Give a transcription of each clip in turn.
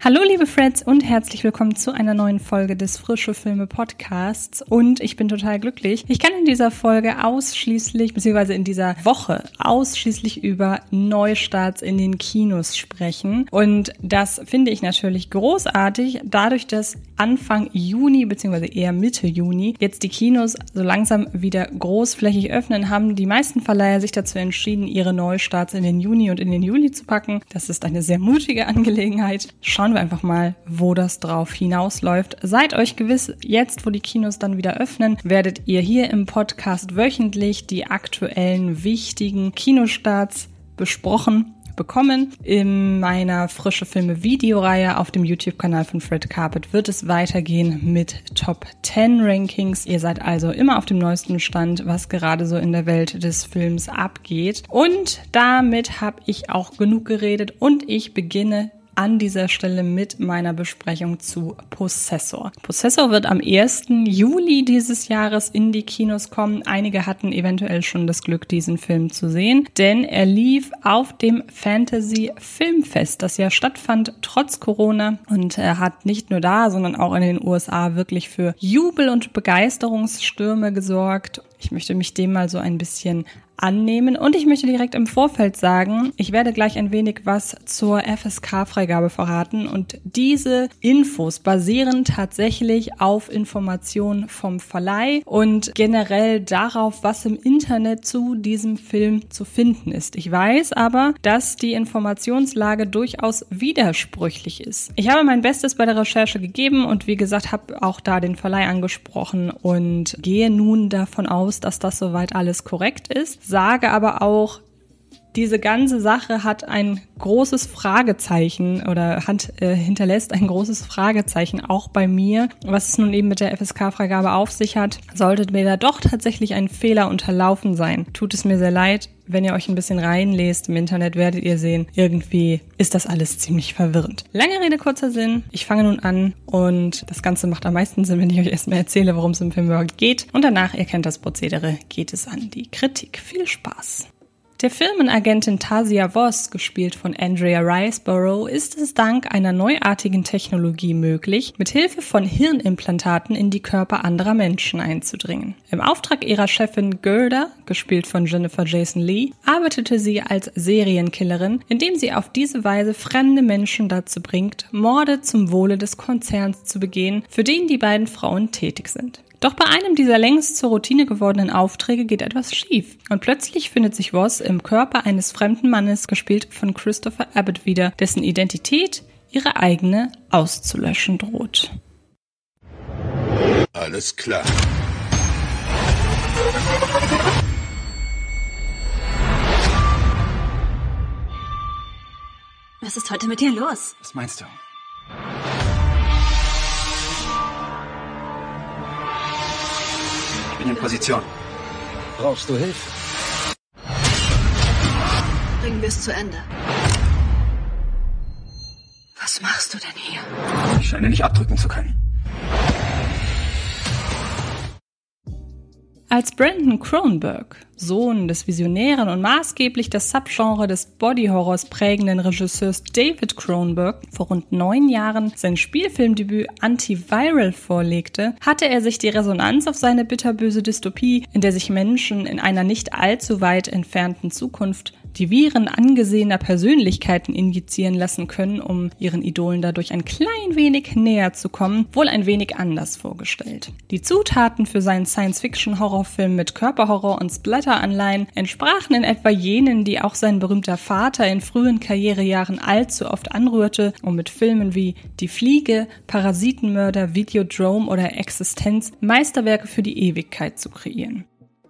Hallo liebe Freds und herzlich willkommen zu einer neuen Folge des Frische Filme Podcasts und ich bin total glücklich. Ich kann in dieser Folge ausschließlich, beziehungsweise in dieser Woche ausschließlich über Neustarts in den Kinos sprechen und das finde ich natürlich großartig, dadurch, dass Anfang Juni, beziehungsweise eher Mitte Juni, jetzt die Kinos so langsam wieder großflächig öffnen, haben die meisten Verleiher sich dazu entschieden, ihre Neustarts in den Juni und in den Juli zu packen. Das ist eine sehr mutige Angelegenheit. Schauen schauen wir einfach mal, wo das drauf hinausläuft. Seid euch gewiss, jetzt, wo die Kinos dann wieder öffnen, werdet ihr hier im Podcast wöchentlich die aktuellen wichtigen Kinostarts besprochen bekommen. In meiner frische Filme Videoreihe auf dem YouTube-Kanal von Fred Carpet wird es weitergehen mit Top 10 Rankings. Ihr seid also immer auf dem neuesten Stand, was gerade so in der Welt des Films abgeht. Und damit habe ich auch genug geredet und ich beginne an dieser Stelle mit meiner Besprechung zu Possessor. Possessor wird am 1. Juli dieses Jahres in die Kinos kommen. Einige hatten eventuell schon das Glück, diesen Film zu sehen, denn er lief auf dem Fantasy Filmfest, das ja stattfand trotz Corona und er hat nicht nur da, sondern auch in den USA wirklich für Jubel und Begeisterungsstürme gesorgt. Ich möchte mich dem mal so ein bisschen annehmen. Und ich möchte direkt im Vorfeld sagen, ich werde gleich ein wenig was zur FSK-Freigabe verraten. Und diese Infos basieren tatsächlich auf Informationen vom Verleih und generell darauf, was im Internet zu diesem Film zu finden ist. Ich weiß aber, dass die Informationslage durchaus widersprüchlich ist. Ich habe mein Bestes bei der Recherche gegeben und wie gesagt, habe auch da den Verleih angesprochen und gehe nun davon aus, dass das soweit alles korrekt ist sage aber auch, diese ganze Sache hat ein großes Fragezeichen oder hat, äh, hinterlässt ein großes Fragezeichen auch bei mir, was es nun eben mit der FSK-Freigabe auf sich hat. Sollte mir da doch tatsächlich ein Fehler unterlaufen sein, tut es mir sehr leid. Wenn ihr euch ein bisschen reinlest im Internet, werdet ihr sehen, irgendwie ist das alles ziemlich verwirrend. Lange Rede, kurzer Sinn. Ich fange nun an und das Ganze macht am meisten Sinn, wenn ich euch erstmal erzähle, worum es im Film überhaupt geht. Und danach, ihr kennt das Prozedere, geht es an die Kritik. Viel Spaß! Der Firmenagentin Tasia Voss, gespielt von Andrea Riceborough, ist es dank einer neuartigen Technologie möglich, mit Hilfe von Hirnimplantaten in die Körper anderer Menschen einzudringen. Im Auftrag ihrer Chefin Gerda, gespielt von Jennifer Jason Lee, arbeitete sie als Serienkillerin, indem sie auf diese Weise fremde Menschen dazu bringt, Morde zum Wohle des Konzerns zu begehen, für den die beiden Frauen tätig sind. Doch bei einem dieser längst zur Routine gewordenen Aufträge geht etwas schief und plötzlich findet sich Voss im Körper eines fremden Mannes, gespielt von Christopher Abbott wieder, dessen Identität ihre eigene auszulöschen droht. Alles klar. Was ist heute mit dir los? Was meinst du? Ich bin in Position. Brauchst du Hilfe? Bringen wir es zu Ende. Was machst du denn hier? Ich scheine nicht abdrücken zu können. Als Brandon Cronenberg, Sohn des visionären und maßgeblich das Subgenre des Body-Horrors prägenden Regisseurs David Cronenberg, vor rund neun Jahren sein Spielfilmdebüt Antiviral vorlegte, hatte er sich die Resonanz auf seine bitterböse Dystopie, in der sich Menschen in einer nicht allzu weit entfernten Zukunft die Viren angesehener Persönlichkeiten injizieren lassen können, um ihren Idolen dadurch ein klein wenig näher zu kommen, wohl ein wenig anders vorgestellt. Die Zutaten für seinen Science-Fiction-Horrorfilm mit Körperhorror und Splatter-Anleihen entsprachen in etwa jenen, die auch sein berühmter Vater in frühen Karrierejahren allzu oft anrührte, um mit Filmen wie Die Fliege, Parasitenmörder, Videodrome oder Existenz Meisterwerke für die Ewigkeit zu kreieren.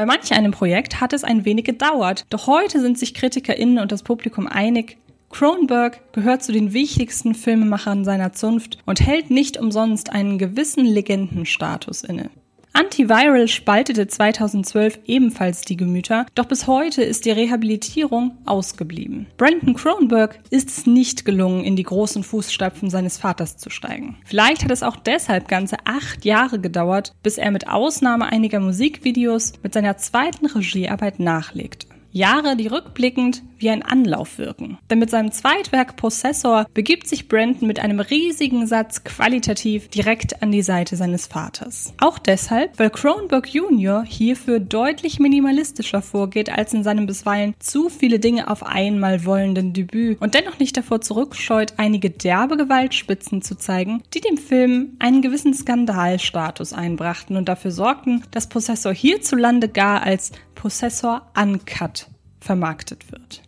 Bei manch einem Projekt hat es ein wenig gedauert, doch heute sind sich KritikerInnen und das Publikum einig, Cronenberg gehört zu den wichtigsten Filmemachern seiner Zunft und hält nicht umsonst einen gewissen Legendenstatus inne. Antiviral spaltete 2012 ebenfalls die Gemüter, doch bis heute ist die Rehabilitierung ausgeblieben. Brandon Cronenberg ist es nicht gelungen, in die großen Fußstapfen seines Vaters zu steigen. Vielleicht hat es auch deshalb ganze acht Jahre gedauert, bis er mit Ausnahme einiger Musikvideos mit seiner zweiten Regiearbeit nachlegte. Jahre, die rückblickend wie ein Anlauf wirken. Denn mit seinem Zweitwerk Possessor begibt sich Brandon mit einem riesigen Satz qualitativ direkt an die Seite seines Vaters. Auch deshalb, weil Cronenberg Jr. hierfür deutlich minimalistischer vorgeht als in seinem bisweilen zu viele Dinge auf einmal wollenden Debüt und dennoch nicht davor zurückscheut, einige derbe Gewaltspitzen zu zeigen, die dem Film einen gewissen Skandalstatus einbrachten und dafür sorgten, dass Possessor hierzulande gar als Possessor Uncut vermarktet wird.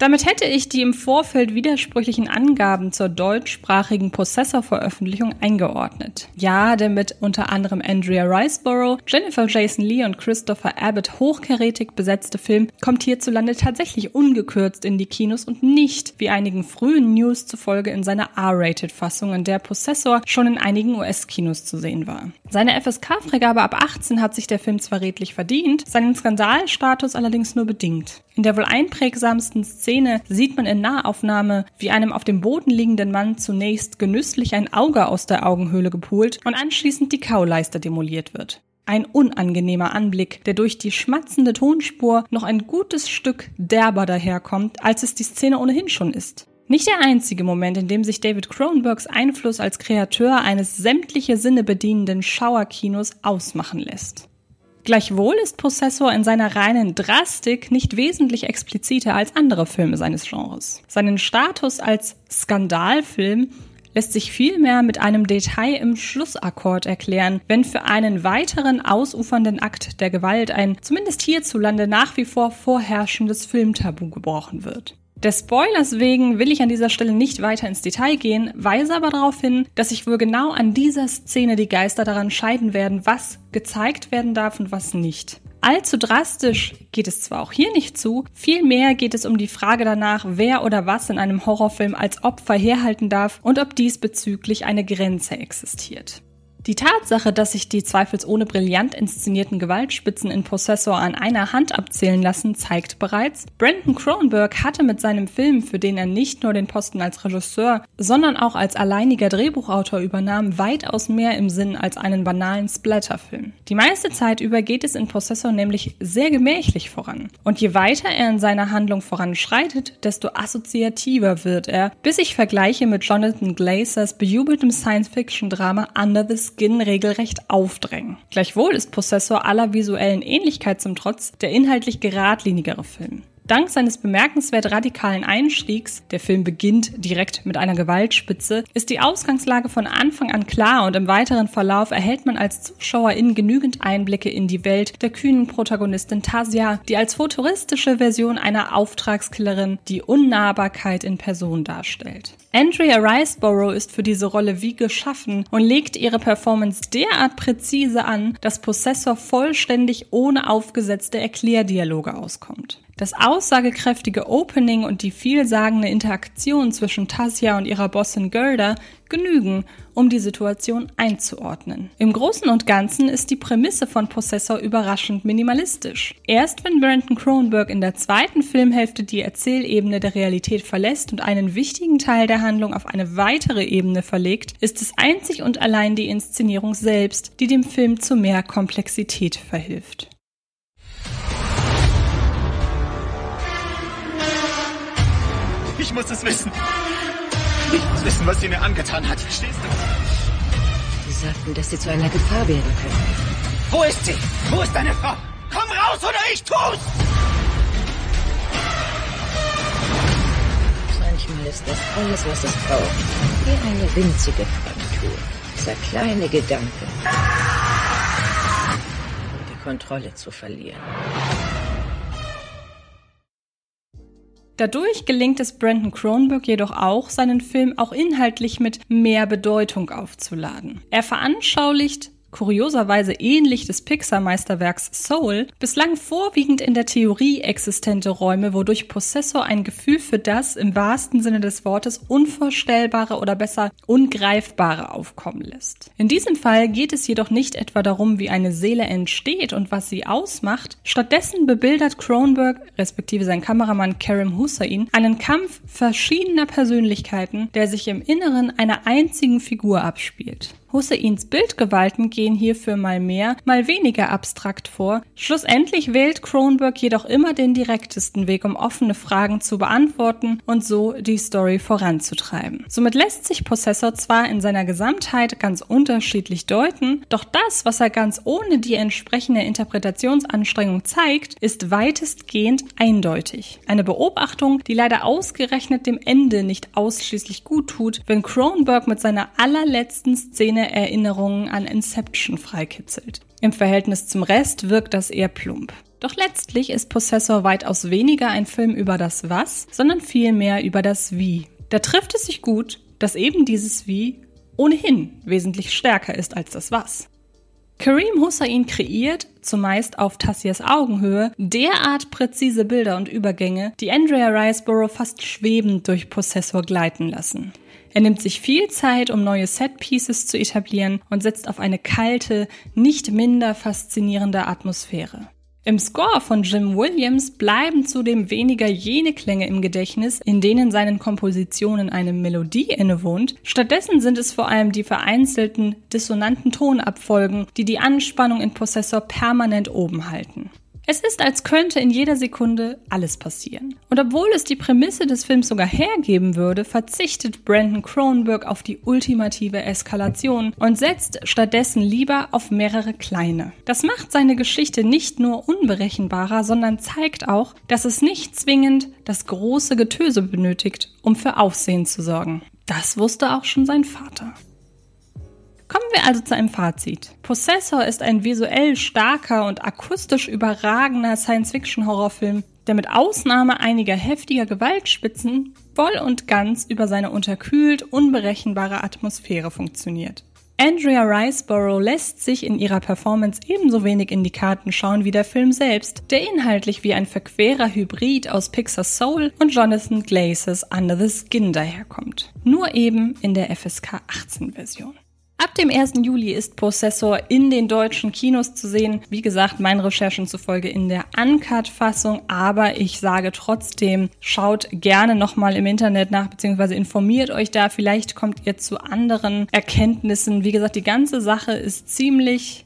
Damit hätte ich die im Vorfeld widersprüchlichen Angaben zur deutschsprachigen Possessor-Veröffentlichung eingeordnet. Ja, der mit unter anderem Andrea Riceborough, Jennifer Jason Lee und Christopher Abbott hochkarätig besetzte Film kommt hierzulande tatsächlich ungekürzt in die Kinos und nicht, wie einigen frühen News zufolge, in seiner R-Rated-Fassung, in der Possessor schon in einigen US-Kinos zu sehen war. Seine FSK-Freigabe ab 18 hat sich der Film zwar redlich verdient, seinen Skandalstatus allerdings nur bedingt. In der wohl einprägsamsten Szene sieht man in Nahaufnahme, wie einem auf dem Boden liegenden Mann zunächst genüsslich ein Auge aus der Augenhöhle gepult und anschließend die Kauleiste demoliert wird. Ein unangenehmer Anblick, der durch die schmatzende Tonspur noch ein gutes Stück derber daherkommt, als es die Szene ohnehin schon ist. Nicht der einzige Moment, in dem sich David Cronenbergs Einfluss als Kreateur eines sämtliche Sinne bedienenden Schauerkinos ausmachen lässt. Gleichwohl ist Possessor in seiner reinen Drastik nicht wesentlich expliziter als andere Filme seines Genres. Seinen Status als Skandalfilm lässt sich vielmehr mit einem Detail im Schlussakkord erklären, wenn für einen weiteren ausufernden Akt der Gewalt ein zumindest hierzulande nach wie vor vorherrschendes Filmtabu gebrochen wird. Des Spoilers wegen will ich an dieser Stelle nicht weiter ins Detail gehen, weise aber darauf hin, dass sich wohl genau an dieser Szene die Geister daran scheiden werden, was gezeigt werden darf und was nicht. Allzu drastisch geht es zwar auch hier nicht zu, vielmehr geht es um die Frage danach, wer oder was in einem Horrorfilm als Opfer herhalten darf und ob diesbezüglich eine Grenze existiert. Die Tatsache, dass sich die zweifelsohne brillant inszenierten Gewaltspitzen in Possessor an einer Hand abzählen lassen, zeigt bereits, Brandon Cronenberg hatte mit seinem Film, für den er nicht nur den Posten als Regisseur, sondern auch als alleiniger Drehbuchautor übernahm, weitaus mehr im Sinn als einen banalen Splatterfilm. Die meiste Zeit über geht es in Possessor nämlich sehr gemächlich voran. Und je weiter er in seiner Handlung voranschreitet, desto assoziativer wird er, bis ich vergleiche mit Jonathan Glazers bejubeltem Science-Fiction-Drama Under the Skin regelrecht aufdrängen. Gleichwohl ist Possessor aller visuellen Ähnlichkeit zum Trotz der inhaltlich geradlinigere Film. Dank seines bemerkenswert radikalen Einstiegs, der Film beginnt direkt mit einer Gewaltspitze, ist die Ausgangslage von Anfang an klar und im weiteren Verlauf erhält man als Zuschauerin genügend Einblicke in die Welt der kühnen Protagonistin Tasia, die als futuristische Version einer Auftragskillerin die Unnahbarkeit in Person darstellt. Andrea Riceborough ist für diese Rolle wie geschaffen und legt ihre Performance derart präzise an, dass Possessor vollständig ohne aufgesetzte Erklärdialoge auskommt. Das aussagekräftige Opening und die vielsagende Interaktion zwischen Tasia und ihrer Bossin Gerda genügen, um die Situation einzuordnen. Im Großen und Ganzen ist die Prämisse von Possessor überraschend minimalistisch. Erst wenn Brandon Cronenberg in der zweiten Filmhälfte die Erzählebene der Realität verlässt und einen wichtigen Teil der Handlung auf eine weitere Ebene verlegt, ist es einzig und allein die Inszenierung selbst, die dem Film zu mehr Komplexität verhilft. Ich muss es wissen. Ich muss wissen, was sie mir angetan hat. Verstehst du? Sie sagten, dass Sie zu einer Gefahr werden können. Wo ist sie? Wo ist deine Frau? Komm raus oder ich tu's! Manchmal ist das alles, was es braucht. Wie eine winzige Fraktur. Dieser kleine Gedanke. Um die Kontrolle zu verlieren. Dadurch gelingt es Brandon Cronenberg jedoch auch, seinen Film auch inhaltlich mit mehr Bedeutung aufzuladen. Er veranschaulicht kurioserweise ähnlich des Pixar-Meisterwerks Soul, bislang vorwiegend in der Theorie existente Räume, wodurch Possessor ein Gefühl für das im wahrsten Sinne des Wortes Unvorstellbare oder besser Ungreifbare aufkommen lässt. In diesem Fall geht es jedoch nicht etwa darum, wie eine Seele entsteht und was sie ausmacht. Stattdessen bebildert Cronenberg, respektive sein Kameramann Karim Hussein, einen Kampf verschiedener Persönlichkeiten, der sich im Inneren einer einzigen Figur abspielt. Husseins Bildgewalten gehen hierfür mal mehr, mal weniger abstrakt vor. Schlussendlich wählt Cronenberg jedoch immer den direktesten Weg, um offene Fragen zu beantworten und so die Story voranzutreiben. Somit lässt sich Possessor zwar in seiner Gesamtheit ganz unterschiedlich deuten, doch das, was er ganz ohne die entsprechende Interpretationsanstrengung zeigt, ist weitestgehend eindeutig. Eine Beobachtung, die leider ausgerechnet dem Ende nicht ausschließlich gut tut, wenn Cronenberg mit seiner allerletzten Szene keine Erinnerungen an Inception freikitzelt. Im Verhältnis zum Rest wirkt das eher plump. Doch letztlich ist Possessor weitaus weniger ein Film über das Was, sondern vielmehr über das Wie. Da trifft es sich gut, dass eben dieses Wie ohnehin wesentlich stärker ist als das Was. Kareem Hussein kreiert, zumeist auf Tassias Augenhöhe, derart präzise Bilder und Übergänge, die Andrea Riceborough fast schwebend durch Possessor gleiten lassen. Er nimmt sich viel Zeit, um neue Set-Pieces zu etablieren und setzt auf eine kalte, nicht minder faszinierende Atmosphäre. Im Score von Jim Williams bleiben zudem weniger jene Klänge im Gedächtnis, in denen seinen Kompositionen eine Melodie innewohnt. Stattdessen sind es vor allem die vereinzelten, dissonanten Tonabfolgen, die die Anspannung in Possessor permanent oben halten. Es ist, als könnte in jeder Sekunde alles passieren. Und obwohl es die Prämisse des Films sogar hergeben würde, verzichtet Brandon Cronenberg auf die ultimative Eskalation und setzt stattdessen lieber auf mehrere kleine. Das macht seine Geschichte nicht nur unberechenbarer, sondern zeigt auch, dass es nicht zwingend das große Getöse benötigt, um für Aufsehen zu sorgen. Das wusste auch schon sein Vater. Kommen wir also zu einem Fazit. Possessor ist ein visuell starker und akustisch überragender Science-Fiction-Horrorfilm, der mit Ausnahme einiger heftiger Gewaltspitzen voll und ganz über seine unterkühlt unberechenbare Atmosphäre funktioniert. Andrea Riceborough lässt sich in ihrer Performance ebenso wenig in die Karten schauen wie der Film selbst, der inhaltlich wie ein verquerer Hybrid aus Pixar Soul und Jonathan Glazes Under the Skin daherkommt. Nur eben in der FSK 18 Version. Dem 1. Juli ist Possessor in den deutschen Kinos zu sehen. Wie gesagt, meinen Recherchen zufolge in der Uncut-Fassung, aber ich sage trotzdem, schaut gerne nochmal im Internet nach, beziehungsweise informiert euch da. Vielleicht kommt ihr zu anderen Erkenntnissen. Wie gesagt, die ganze Sache ist ziemlich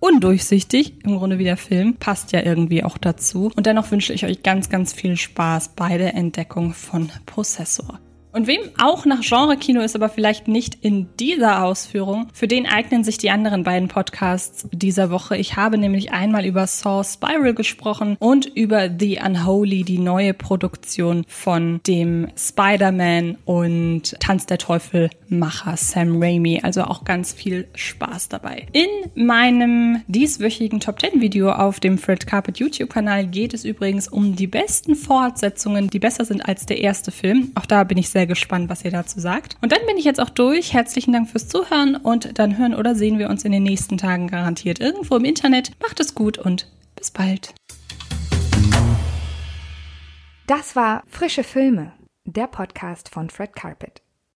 undurchsichtig, im Grunde wie der Film, passt ja irgendwie auch dazu. Und dennoch wünsche ich euch ganz, ganz viel Spaß bei der Entdeckung von Possessor. Und wem auch nach Genre-Kino ist, aber vielleicht nicht in dieser Ausführung, für den eignen sich die anderen beiden Podcasts dieser Woche. Ich habe nämlich einmal über Saw Spiral gesprochen und über The Unholy, die neue Produktion von dem Spider-Man und Tanz der Teufel Macher Sam Raimi. Also auch ganz viel Spaß dabei. In meinem dieswöchigen Top 10 Video auf dem Fred Carpet YouTube Kanal geht es übrigens um die besten Fortsetzungen, die besser sind als der erste Film. Auch da bin ich sehr gespannt, was ihr dazu sagt. Und dann bin ich jetzt auch durch. Herzlichen Dank fürs Zuhören und dann hören oder sehen wir uns in den nächsten Tagen garantiert irgendwo im Internet. Macht es gut und bis bald. Das war Frische Filme, der Podcast von Fred Carpet.